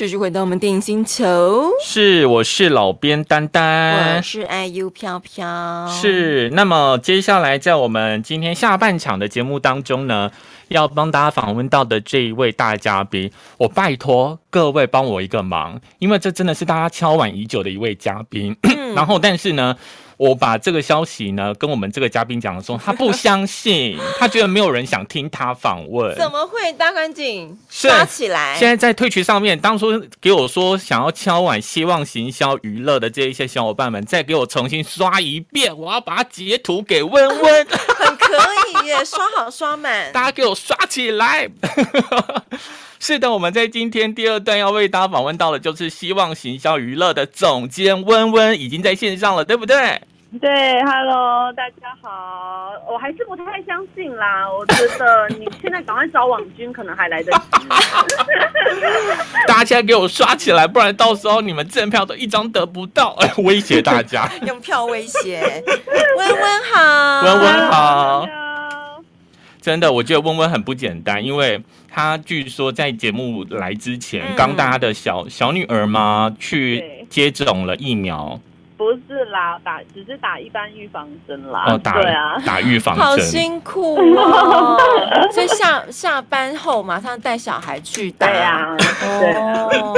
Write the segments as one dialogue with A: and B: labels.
A: 继续回到我们电影星球，
B: 是，我是老编丹丹，
A: 我是 IU 飘飘，
B: 是。那么接下来在我们今天下半场的节目当中呢，要帮大家访问到的这一位大嘉宾，我拜托各位帮我一个忙，因为这真的是大家敲碗已久的一位嘉宾。嗯、然后，但是呢。我把这个消息呢跟我们这个嘉宾讲的时候，他不相信，他觉得没有人想听他访问。
A: 怎么会？大赶紧刷起来！
B: 现在在退群上面，当初给我说想要敲碗，希望行销娱乐的这一些小伙伴们，再给我重新刷一遍，我要把它截图给温温。
A: 很可以耶，刷好刷满，
B: 大家给我刷起来。是的，我们在今天第二段要为大家访问到的，就是希望行销娱乐的总监温温，已经在线上了，对不对？
C: 对，Hello，大家好。我还是不太相信啦，我觉得你现在赶快找网军，可能还来得及。
B: 大家现在给我刷起来，不然到时候你们赠票都一张得不到，哎，威胁大家，
A: 用票威胁。温温好，
B: 温温好。真的，我觉得温温很不简单，因为他据说在节目来之前，刚大家的小小女儿嘛去接种了疫苗。
C: 不是啦，打只是打一般预防针啦。
B: 哦，打
C: 对啊，
B: 打预防针。
A: 好辛苦哦。所以下下班后马上带小孩去打。
C: 对啊，对。哦、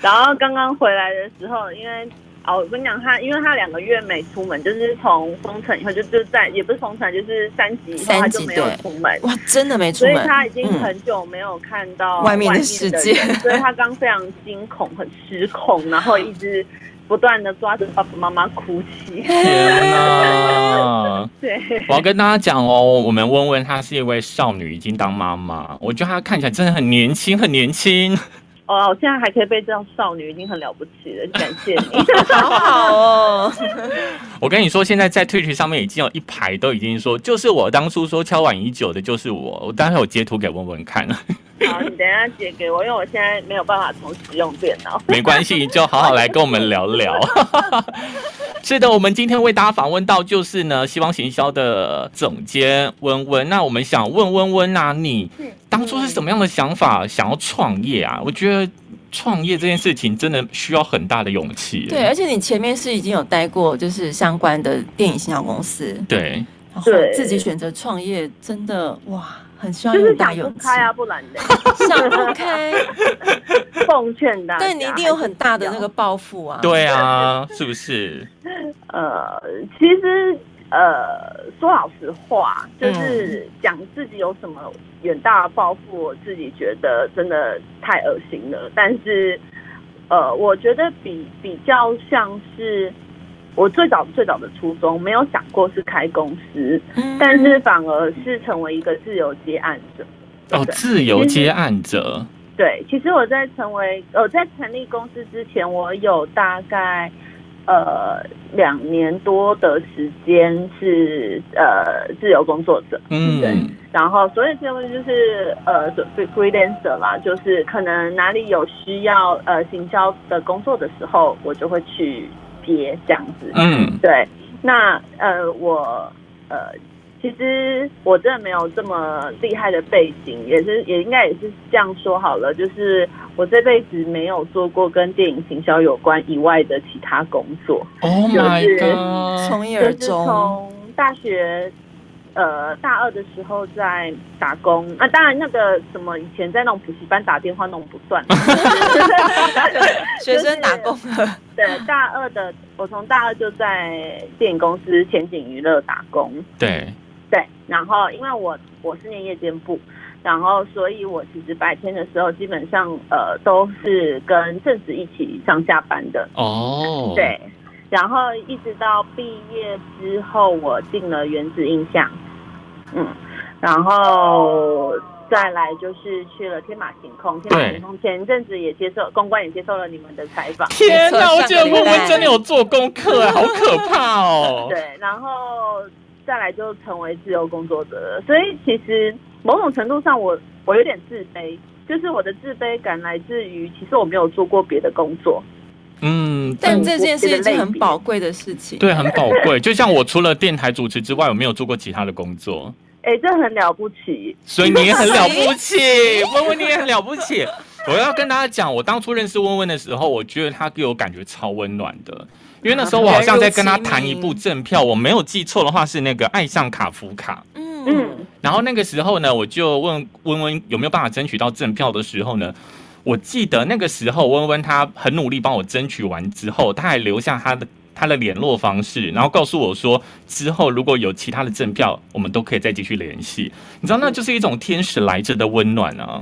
C: 然后刚刚回来的时候，因为哦，我跟你讲，他因为他两个月没出门，就是从封城以后就就在也不是封城，就是三级以后他就没有出门。
A: 哇，真的没出门。
C: 所以他已经很久没有看到
A: 外面的世界，
C: 所以他刚非常惊恐，很失控，然后一直。不断的抓着爸爸妈妈哭泣。
B: 天哪！对，我要跟大家讲哦，我们温温她是一位少女，已经当妈妈。我觉得她看起来真的很年轻，很年轻。
C: 哦，我现在还可以被叫少女，已经很了不起了，感谢你，
A: 好好哦。
B: 我跟你说，现在在 Twitch 上面已经有一排都已经说，就是我当初说敲碗已久的，就是我。我待会有截图给文文看。
C: 好，你等一下截给我，因为我现在没有办法同时用电脑。
B: 没关系，就好好来跟我们聊聊。是的，我们今天为大家访问到就是呢，希望行销的总监温温。那我们想问温温啊，你当初是什么样的想法想要创业啊？我觉得创业这件事情真的需要很大的勇气。
A: 对，而且你前面是已经有待过就是相关的电影行销公司，
B: 对，
A: 然后自己选择创业，真的哇。很需要很大勇气
C: 开啊，不然的
A: 想不开，
C: 奉劝大家，
A: 对你一定有很大的那个抱负啊。
B: 对啊，是不是？
C: 呃，其实呃，说老实话，就是讲自己有什么远大的抱负，我自己觉得真的太恶心了。但是呃，我觉得比比较像是。我最早最早的初衷没有想过是开公司，嗯、但是反而是成为一个自由接案者。
B: 哦，自由接案者。
C: 对，其实我在成为呃在成立公司之前，我有大概呃两年多的时间是呃自由工作者。嗯，对。然后所以这位就是呃 freelancer 啦，就是可能哪里有需要呃行销的工作的时候，我就会去。接这样子，嗯，对，那呃，我呃，其实我真的没有这么厉害的背景，也是也应该也是这样说好了，就是我这辈子没有做过跟电影行销有关以外的其他工作。
B: Oh my god！
A: 从一而终，
C: 从大学。呃，大二的时候在打工，啊，当然那个什么，以前在那种补习班打电话弄不断，
A: 学生打工。
C: 对，大二的我从大二就在电影公司前景娱乐打工。
B: 对
C: 对，然后因为我我是念夜间部，然后所以我其实白天的时候基本上呃都是跟正职一起上下班的。哦，对。然后一直到毕业之后，我进了原子印象，嗯，然后再来就是去了天马行空。天马行空前一阵子也接受公关，也接受了你们的采访。
B: 天哪，我觉得我们真的有做功课，好可怕哦。
C: 对，然后再来就成为自由工作者了。所以其实某种程度上我，我我有点自卑，就是我的自卑感来自于，其实我没有做过别的工作。
B: 嗯，
A: 但这件事情很宝贵的事情，
B: 对，很宝贵。就像我除了电台主持之外，我没有做过其他的工作。
C: 哎、欸，这很了不起，
B: 所以你也很了不 起，温温你也很了不起。我要跟大家讲，我当初认识温温的时候，我觉得他给我感觉超温暖的，因为那时候我好像在跟他谈一部正票，我没有记错的话是那个《爱上卡夫卡》。嗯嗯。然后那个时候呢，我就问温温有没有办法争取到正票的时候呢，我记得那个时候温温他很努力帮我争取完之后，他还留下他的。他的联络方式，然后告诉我说，之后如果有其他的赠票，我们都可以再继续联系。你知道，那就是一种天使来着的温暖啊！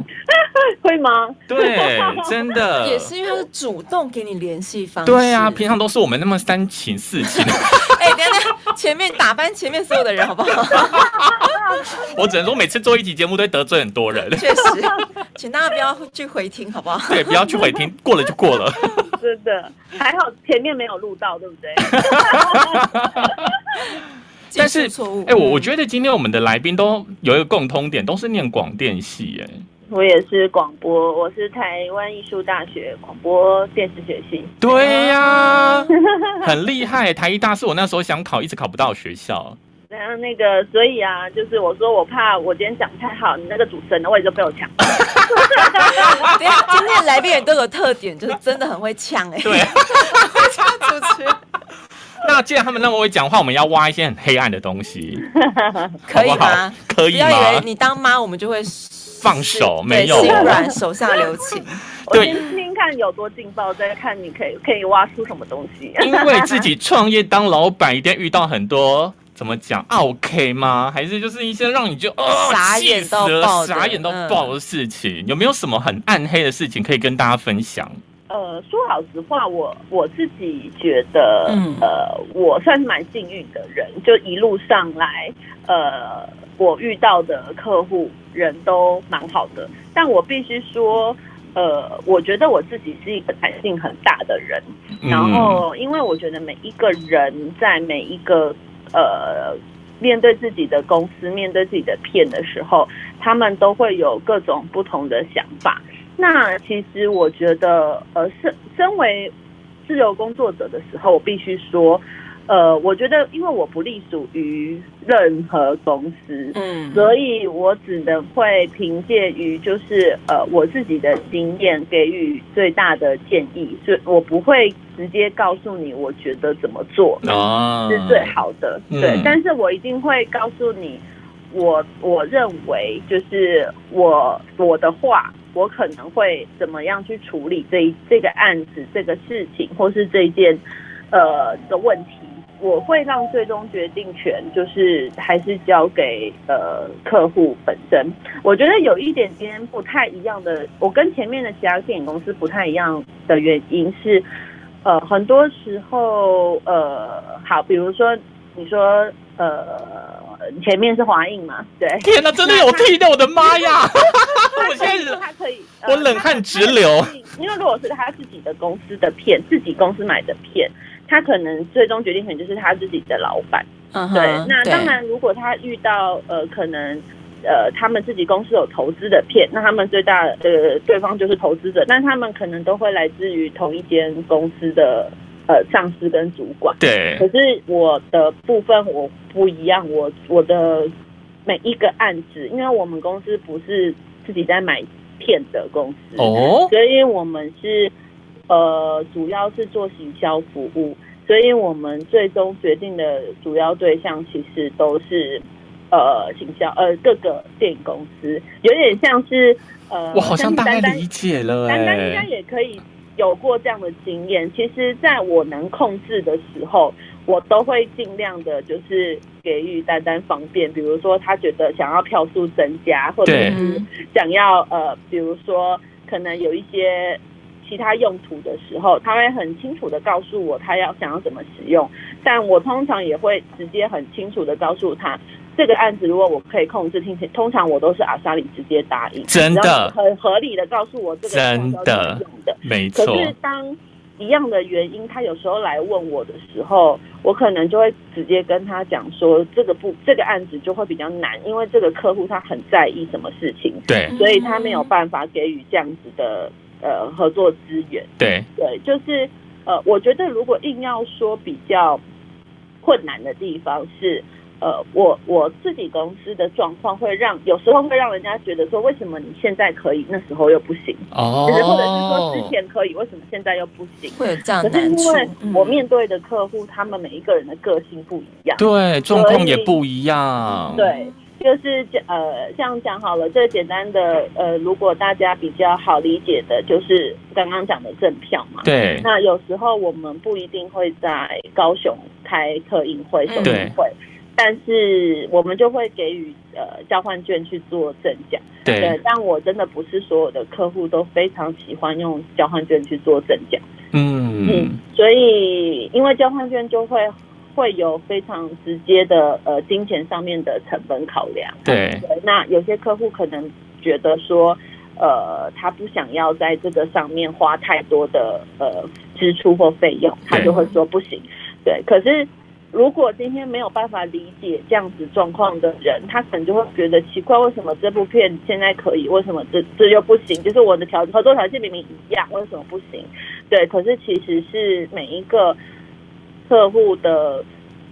C: 会吗？
B: 对，真的
A: 也是因为他是主动给你联系方式。
B: 对啊，平常都是我们那么三情四情。
A: 哎、欸，等等，前面打翻前面所有的人，好不好？
B: 我只能说，每次做一集节目都会得罪很多人。
A: 确实，请大家不要去回听，好不好？
B: 对，不要去回听，过了就过了。
C: 真的，还好前面没有录到，对不对？
B: 但是，哎、欸，我我觉得今天我们的来宾都有一个共通点，都是念广电系。哎，
C: 我也是广播，我是台湾艺术大学广播电视学系。
B: 对呀、啊，很厉害。台艺大是我那时候想考，一直考不到学校。
C: 然后那个，所以啊，就是我说我怕我今天讲不太好，你那个主持人的位置就被我抢。
A: 对啊，今天来宾也都有特点，就是真的很会抢哎、欸。
B: 对，主持。那既然他们那么会讲话，我们要挖一些很黑暗的东西，
A: 可以吗？
B: 好好可以吗？
A: 不要以为你当妈，我们就会
B: 放手，没有
A: 心软，手下留情。
C: 对，我先听听看有多劲爆，再看你可以可以挖出什么东西。
B: 因为自己创业当老板，一定遇到很多。怎么讲？OK 吗？还是就是一些让你就哦
A: 傻眼到爆、
B: 傻眼到爆的事情？嗯、有没有什么很暗黑的事情可以跟大家分享？
C: 呃，说老实话，我我自己觉得，嗯、呃，我算是蛮幸运的人，就一路上来，呃，我遇到的客户人都蛮好的。但我必须说，呃，我觉得我自己是一个弹性很大的人。嗯、然后，因为我觉得每一个人在每一个呃，面对自己的公司，面对自己的片的时候，他们都会有各种不同的想法。那其实我觉得，呃，身身为自由工作者的时候，我必须说。呃，我觉得，因为我不隶属于任何公司，嗯，所以我只能会凭借于就是呃我自己的经验给予最大的建议，所以我不会直接告诉你我觉得怎么做是最好的，啊、对，嗯、但是我一定会告诉你我我认为就是我我的话，我可能会怎么样去处理这这个案子这个事情，或是这件呃的问题。我会让最终决定权就是还是交给呃客户本身。我觉得有一点点不太一样的，我跟前面的其他电影公司不太一样的原因是，呃，很多时候呃，好，比如说你说呃，前面是华映嘛，对，
B: 天哪，真的有听到，我的妈呀！
C: 我现在他可以，
B: 我冷汗直流，
C: 因为如果是他自己的公司的片，自己公司买的片。他可能最终决定权就是他自己的老板，uh huh, 对。那当然，如果他遇到呃，可能呃，他们自己公司有投资的片，那他们最大的呃对方就是投资者，但他们可能都会来自于同一间公司的呃上司跟主管。
B: 对。
C: 可是我的部分我不一样，我我的每一个案子，因为我们公司不是自己在买片的公司哦，所以我们是。呃，主要是做行销服务，所以我们最终决定的主要对象其实都是呃行销呃各个电影公司，有点像是呃，
B: 我好像大概理解了，
C: 丹丹应该也可以有过这样的经验。其实，在我能控制的时候，我都会尽量的，就是给予丹丹方便，比如说他觉得想要票数增加，或者是想要呃，比如说可能有一些。其他用途的时候，他会很清楚的告诉我他要想要怎么使用，但我通常也会直接很清楚的告诉他，这个案子如果我可以控制，听起通常我都是阿莎里直接答应，
B: 真的。
C: 很合理的告诉我这个
B: 真的。用的，没错。
C: 可是当一样的原因，他有时候来问我的时候，我可能就会直接跟他讲说，这个不这个案子就会比较难，因为这个客户他很在意什么事情，
B: 对，
C: 所以他没有办法给予这样子的。呃，合作资源，
B: 对
C: 对，就是呃，我觉得如果硬要说比较困难的地方是，呃，我我自己公司的状况会让有时候会让人家觉得说，为什么你现在可以，那时候又不行？
B: 哦，
C: 就是或者是说之前可以，为什么现在又不行？
A: 会有这样的
C: 难处。可是因为我面对的客户，他们每一个人的个性不一样，
B: 对，状况也不一样。
C: 对，就是呃，像讲好了，最简单的呃，如果大家比较好理解的，就是刚刚讲的赠票嘛。
B: 对。
C: 那有时候我们不一定会在高雄开特映会、首映会。但是我们就会给予呃交换券去做赠奖，
B: 对，
C: 对。但我真的不是所有的客户都非常喜欢用交换券去做赠奖，
B: 嗯嗯。
C: 所以因为交换券就会会有非常直接的呃金钱上面的成本考量，
B: 对。
C: 对，那有些客户可能觉得说，呃，他不想要在这个上面花太多的呃支出或费用，他就会说不行。对，可是。如果今天没有办法理解这样子状况的人，他可能就会觉得奇怪，为什么这部片现在可以，为什么这这又不行？就是我的条合作条件明明一样，为什么不行？对，可是其实是每一个客户的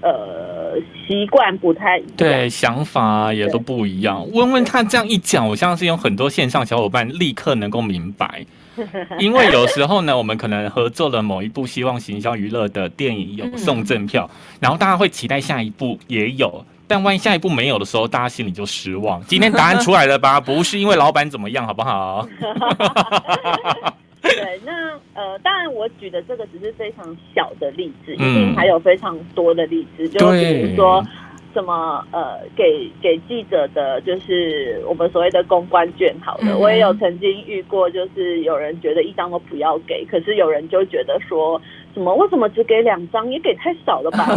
C: 呃习惯不太一样，
B: 对，想法也都不一样。问问他这样一讲，我相信有很多线上小伙伴立刻能够明白。因为有时候呢，我们可能合作了某一部希望行销娱乐的电影有送赠票，然后大家会期待下一部也有，但万一下一部没有的时候，大家心里就失望。今天答案出来了吧？不是因为老板怎么样，好不好？
C: 举的这个只是非常小的例子，一定还有非常多的例子，就比如说。什么呃，给给记者的，就是我们所谓的公关券，好的，我也有曾经遇过，就是有人觉得一张都不要给，可是有人就觉得说什么为什么只给两张，也给太少了吧，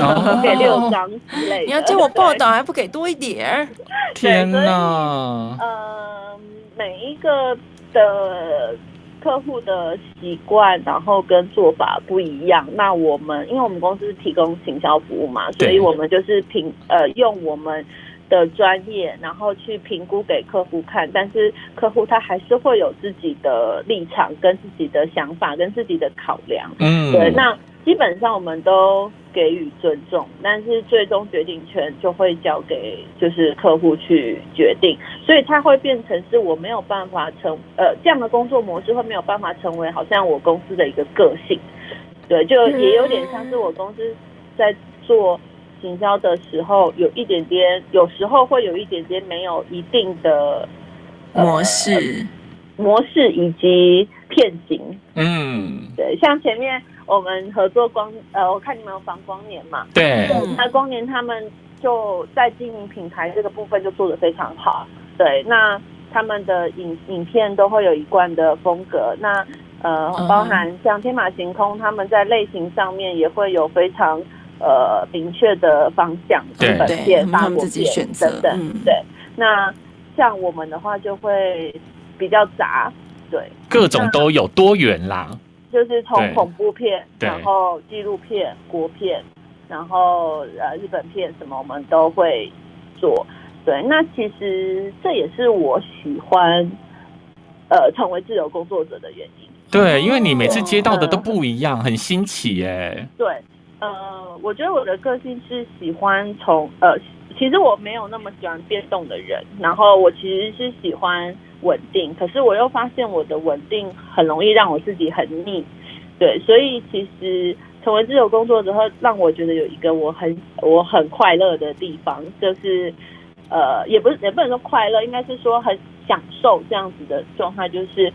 C: 给六张之类的。
A: 你要叫我报道，还不给多一点？
B: 天哪！
C: 呃，每一个的。客户的习惯，然后跟做法不一样。那我们，因为我们公司是提供行销服务嘛，所以我们就是评呃用我们的专业，然后去评估给客户看。但是客户他还是会有自己的立场、跟自己的想法、跟自己的考量。嗯，对，那。基本上我们都给予尊重，但是最终决定权就会交给就是客户去决定，所以它会变成是我没有办法成呃这样的工作模式会没有办法成为好像我公司的一个个性，对，就也有点像是我公司在做行销的时候有一点点，有时候会有一点点没有一定的、
A: 呃、模式。
C: 模式以及片型，
B: 嗯，
C: 对，像前面。我们合作光呃，我看你们有防光年嘛？
B: 对。
C: 那光年他们就在经营品牌这个部分就做得非常好。对，那他们的影影片都会有一贯的风格。那呃，包含像天马行空，他们在类型上面也会有非常呃明确的方向，日本片、法国片等等。对。那像我们的话就会比较杂，对，
B: 各种都有多元啦。
C: 就是从恐怖片，然后纪录片、国片，然后呃日本片什么我们都会做。对，那其实这也是我喜欢呃成为自由工作者的原因。
B: 对，因为你每次接到的都不一样，很新奇耶。
C: 对，呃，我觉得我的个性是喜欢从呃，其实我没有那么喜欢变动的人，然后我其实是喜欢。稳定，可是我又发现我的稳定很容易让我自己很腻，对，所以其实成为自由工作者后，让我觉得有一个我很我很快乐的地方，就是呃，也不是也不能说快乐，应该是说很享受这样子的状态，就是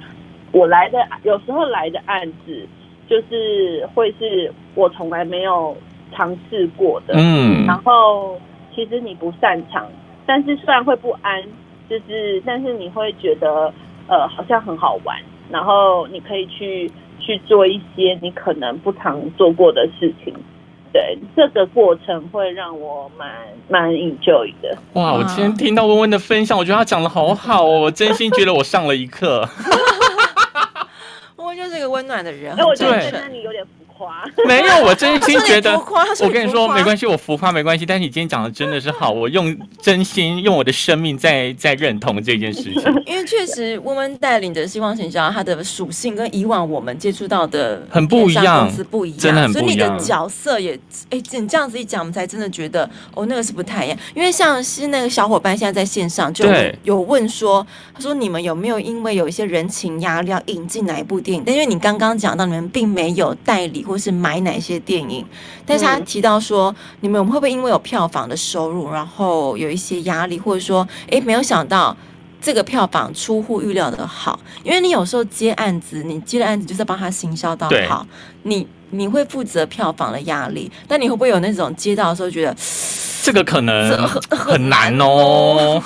C: 我来的有时候来的案子，就是会是我从来没有尝试过的，嗯，然后其实你不擅长，但是虽然会不安。就是，但是你会觉得，呃，好像很好玩，然后你可以去去做一些你可能不常做过的事情，对，这个过程会让我蛮蛮 enjoy 的。
B: 哇，我今天听到温温的分享，我觉得他讲的好好哦，我真心觉得我上了一课。
A: 温温就是一个温暖的人，
C: 因为我觉得那里有点浮夸。
B: 没有，我真心觉得，
A: 我
B: 跟你说没关系，我浮夸没关系。但是你今天讲的真的是好，我用真心用我的生命在在认同这件事情。
A: 因为确实温温带领的希望行销，它的属性跟以往我们接触到的
B: 很不一样，
A: 公司不一样，
B: 真的很不一样。
A: 所以你的角色也，哎，你这样子一讲，我们才真的觉得哦，那个是不太一样。因为像是那个小伙伴现在在线上就有问说，他说你们有没有因为有一些人情压力要引进哪一部电影？但因为你刚刚讲到你们并没有代理或是买哪些电影，但是他提到说，你们会不会因为有票房的收入，然后有一些压力，或者说，哎，没有想到这个票房出乎预料的好？因为你有时候接案子，你接的案子就是帮他行销到好，你你会负责票房的压力，但你会不会有那种接到的时候觉得？
B: 这个可能很难哦。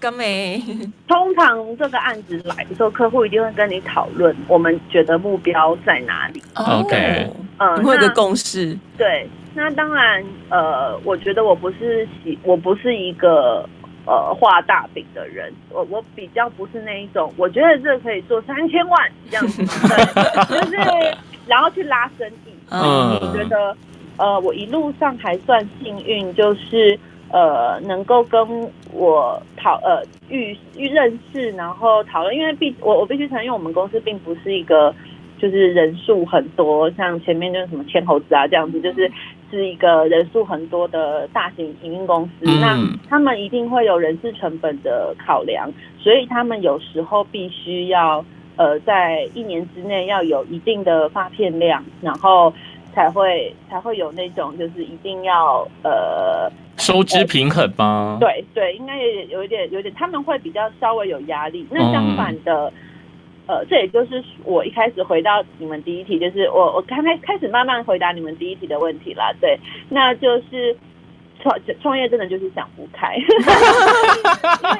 A: 刚没，
C: 通常这个案子来的时候，客户一定会跟你讨论，我们觉得目标在哪里。
B: OK，
A: 嗯，会有个共识。
C: 对，那当然，呃，我觉得我不是喜，我不是一个呃画大饼的人。我我比较不是那一种，我觉得这可以做三千万这样子，对，就是然后去拉生意。嗯，我觉得。呃，我一路上还算幸运，就是呃，能够跟我讨呃遇遇认识，然后讨论。因为必我我必须承认，我们公司并不是一个就是人数很多，像前面就是什么千猴子啊这样子，就是是一个人数很多的大型营运公司。嗯、那他们一定会有人事成本的考量，所以他们有时候必须要呃在一年之内要有一定的发片量，然后。才会才会有那种就是一定要呃
B: 收支平衡吗？
C: 对对，应该也有一点有一点，他们会比较稍微有压力。那相反的，嗯、呃，这也就是我一开始回到你们第一题，就是我我刚才开始慢慢回答你们第一题的问题啦。对，那就是创创业真的就是想不开，因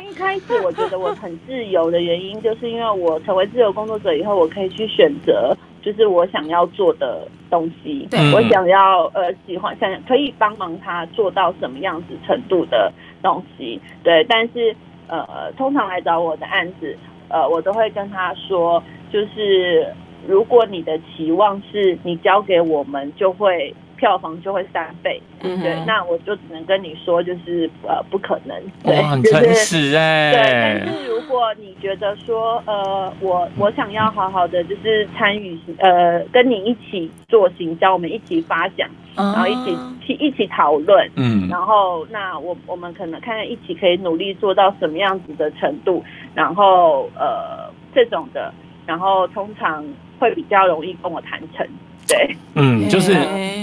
C: 为一开始我觉得我很自由的原因，就是因为我成为自由工作者以后，我可以去选择。就是我想要做的东西，对我想要呃喜欢想可以帮忙他做到什么样子程度的东西，对，但是呃通常来找我的案子，呃我都会跟他说，就是如果你的期望是你交给我们就会。票房就会三倍，嗯、对，那我就只能跟你说，就是呃，不可能，对，
B: 很诚实哎、
C: 就是，对。但是如果你觉得说，呃，我我想要好好的就是参与，呃，跟你一起做行销，我们一起发想，然后一起去一起讨论，嗯，然后那我我们可能看看一起可以努力做到什么样子的程度，然后呃这种的，然后通常会比较容易跟我谈成。对，
B: 嗯，就是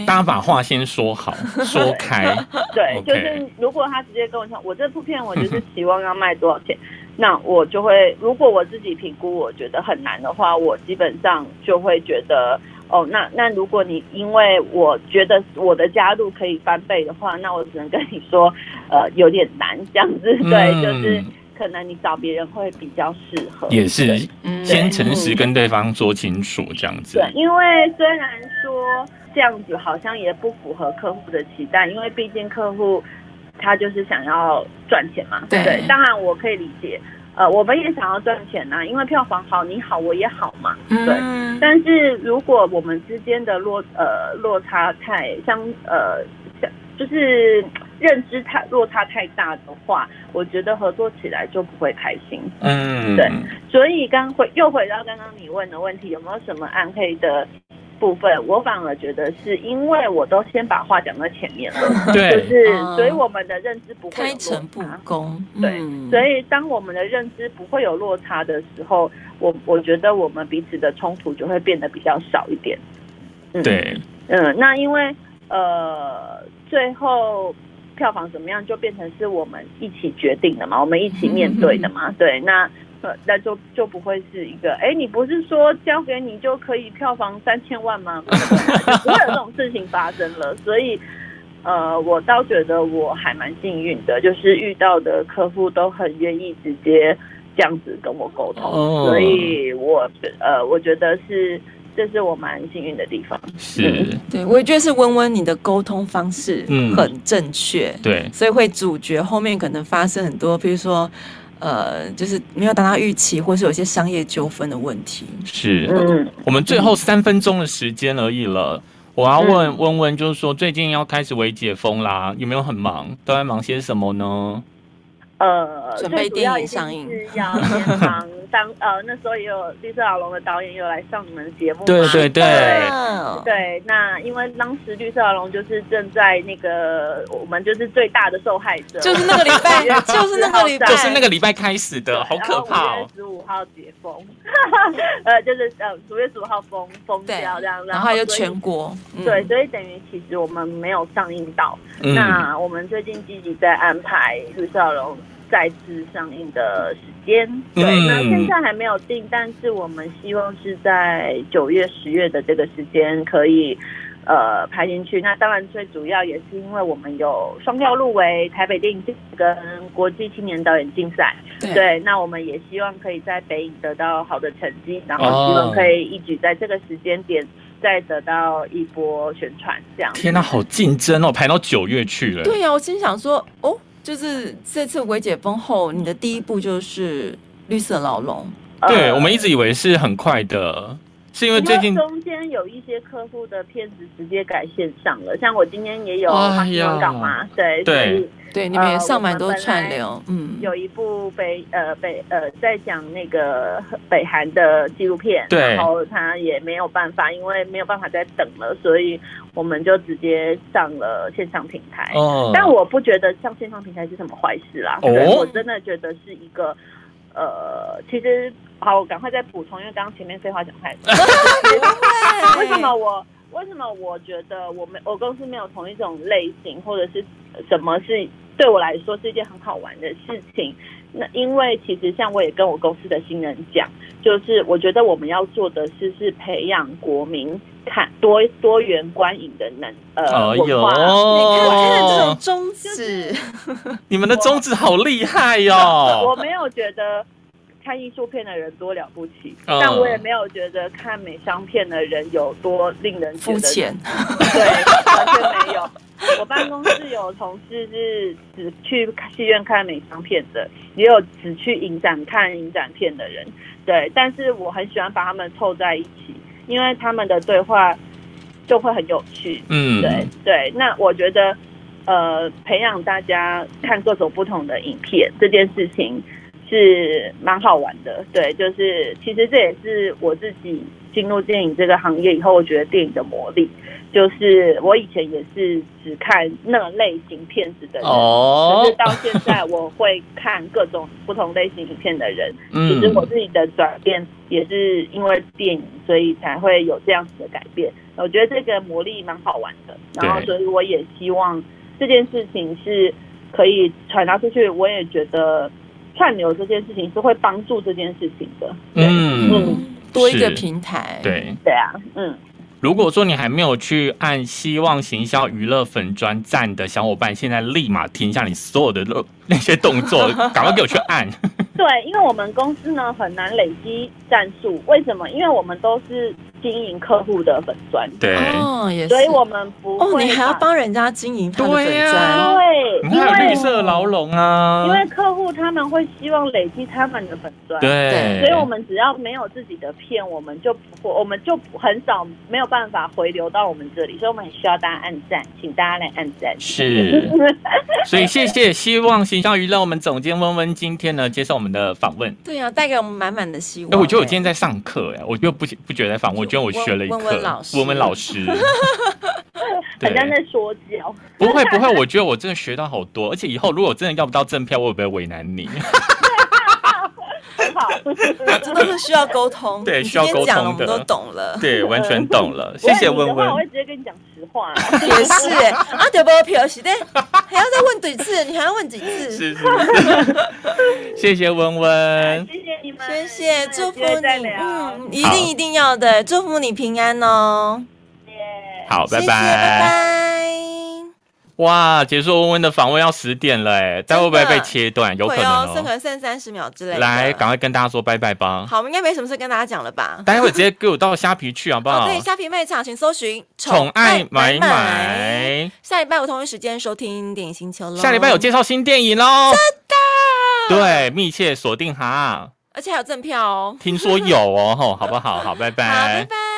B: 大家把话先说好，说开。
C: 对，就是如果他直接跟我讲，我这部片我就是希望要卖多少钱，那我就会，如果我自己评估我觉得很难的话，我基本上就会觉得，哦，那那如果你因为我觉得我的加入可以翻倍的话，那我只能跟你说，呃，有点难这样子。对，就是。可能你找别人会比较适合，
B: 也是先诚实跟对方说清楚这样子。
C: 对，因为虽然说这样子好像也不符合客户的期待，因为毕竟客户他就是想要赚钱嘛。对，对，当然我可以理解，呃，我们也想要赚钱呐，因为票房好，你好我也好嘛。对。嗯。但是如果我们之间的落呃落差太相呃像就是。认知太落差太大的话，我觉得合作起来就不会开心。嗯，对，所以刚回又回到刚刚你问的问题，有没有什么暗黑的部分？我反而觉得是因为我都先把话讲在前面了，
B: 对，
C: 就是所以我们的认知不会
A: 开诚布公。
C: 对，所以当我们的认知不会有落差的时候，我我觉得我们彼此的冲突就会变得比较少一点。
B: 嗯、对，
C: 嗯，那因为呃最后。票房怎么样就变成是我们一起决定的嘛，我们一起面对的嘛，对，那呃那就就不会是一个，哎，你不是说交给你就可以票房三千万吗？不会有这种事情发生了，所以呃，我倒觉得我还蛮幸运的，就是遇到的客户都很愿意直接这样子跟我沟通，所以我呃，我觉得是。这是我蛮幸运的地方，
B: 是、
A: 嗯、对，我也觉得是温温你的沟通方式很正确，
B: 嗯、对，
A: 所以会主角后面可能发生很多，比如说呃，就是没有达到预期，或是有些商业纠纷的问题。
B: 是，嗯，我们最后三分钟的时间而已了。我要问问问，就是说最近要开始微解封啦，有没有很忙？都在忙些什么呢？
C: 呃，
A: 准备电影上映，
C: 是要先忙。当呃那时候也有绿色老龙的导演有来上你们的节目，
B: 对对对。
C: 对。那因为当时绿色老龙就是正在那个我们就是最大的受害者，
A: 就是那个礼拜，就是那个礼拜，
B: 就是那个礼拜开始的，好可怕
C: 十五号解封，呃，就是呃五月十五号封封掉这样，
A: 然后又全国，
C: 对，所以等于其实我们没有上映到。那我们最近积极在安排绿色老龙。再次上映的时间，对，那现在还没有定，但是我们希望是在九月、十月的这个时间可以呃排进去。那当然最主要也是因为我们有双料入围台北电影节跟国际青年导演竞赛，对，对，那我们也希望可以在北影得到好的成绩，然后希望可以一举在这个时间点再得到一波宣传。这样，
B: 天哪，好竞争哦，排到九月去了。
A: 对呀、啊，我心想说，哦。就是这次微解封后，你的第一步就是《绿色牢笼》。
B: 对，我们一直以为是很快的，是因为最近
C: 中间有一些客户的片子直接改线上了，像我今天也有香港嘛，对
B: 对。
A: 对，你们也上蛮多串流，嗯，
C: 有一部北呃北呃在讲那个北韩的纪录片，
B: 对，
C: 然后他也没有办法，因为没有办法再等了，所以我们就直接上了线上平台。哦，但我不觉得上线上平台是什么坏事啦，对，我真的觉得是一个呃，其实好，我赶快再补充，因为刚刚前面废话讲太多。为什么我为什么我觉得我们我公司没有同一种类型，或者是什么是？对我来说是一件很好玩的事情。那因为其实像我也跟我公司的新人讲，就是我觉得我们要做的是是培养国民看多多元观影的能呃文化。
A: 你看这种宗旨，
B: 你们的宗旨好厉害哟！
C: 我没有觉得看艺术片的人多了不起，但我也没有觉得看美商片的人有多令人
A: 肤浅。
C: 对，完全没有。我办公室有同事是只去戏院看美商片的，也有只去影展看影展片的人。对，但是我很喜欢把他们凑在一起，因为他们的对话就会很有趣。嗯，对对。那我觉得，呃，培养大家看各种不同的影片这件事情是蛮好玩的。对，就是其实这也是我自己进入电影这个行业以后，我觉得电影的魔力。就是我以前也是只看那类型片子的人，可是到现在我会看各种不同类型影片的人。其实我自己的转变也是因为电影，所以才会有这样子的改变。我觉得这个魔力蛮好玩的，然后所以我也希望这件事情是可以传达出去。我也觉得串流这件事情是会帮助这件事情的。
B: 嗯
A: 嗯，多一个平台，
B: 对
C: 对啊，嗯。
B: 如果说你还没有去按希望行销娱乐粉专赞的小伙伴，现在立马停下你所有的那些动作，赶快给我去按。
C: 对，因为我们公司呢很难累积战术，为什么？因为我们都是。经营客户的粉钻，
B: 对，哦
C: 所以我们不会。
A: 哦，你还要帮人家经营他的粉专，
C: 对，
B: 因为绿色牢笼啊，
C: 因为客户他们会希望累积他们的粉钻，
B: 对，
C: 所以我们只要没有自己的片，我们就不，我们就很少没有办法回流到我们这里，所以我们很需要大家按赞，请大家来按赞。
B: 是，所以谢谢希望行销娱乐我们总监温温今天呢接受我们的访问，
A: 对啊，带给我们满满的希望。
B: 哎，我觉得我今天在上课，哎，我就不不觉得在访问。我觉得我学了一课，温温老师，温温老师，
C: 好像在说教。
B: 不会不会，我觉得我真的学到好多，而且以后如果真的要不到赠票，我也不会为难你？
C: 很好，
A: 这都是需要沟通。
B: 对，需要沟通的，我
A: 都懂了，
B: 对，完全懂了。谢谢温温。
C: 我会直接跟你讲实话。
A: 也是，啊，对不？票是的，还要再问几次？你还要问几次？
B: 是是是。谢谢温温。
C: 谢谢你们，
A: 谢谢，祝福你。嗯，一定一定要的，祝福你平安哦。
B: 好，拜拜，
A: 拜拜。
B: 哇，结束温温的访问要十点了哎，待会不会被切断？有可能哦，
A: 剩可能剩三十秒之类的。
B: 来，赶快跟大家说拜拜吧。
A: 好，我们应该没什么事跟大家讲了吧？
B: 待会直接给我到虾皮去好不好？
A: 对，虾皮卖场请搜寻“
B: 宠爱买买”。
A: 下礼拜我同一时间收听电影星球喽。
B: 下礼拜有介绍新电影喽。真
A: 的。
B: 对，密切锁定哈，
A: 而且还有赠票哦，
B: 听说有哦，吼，好不好？好，拜拜，
A: 好，拜拜。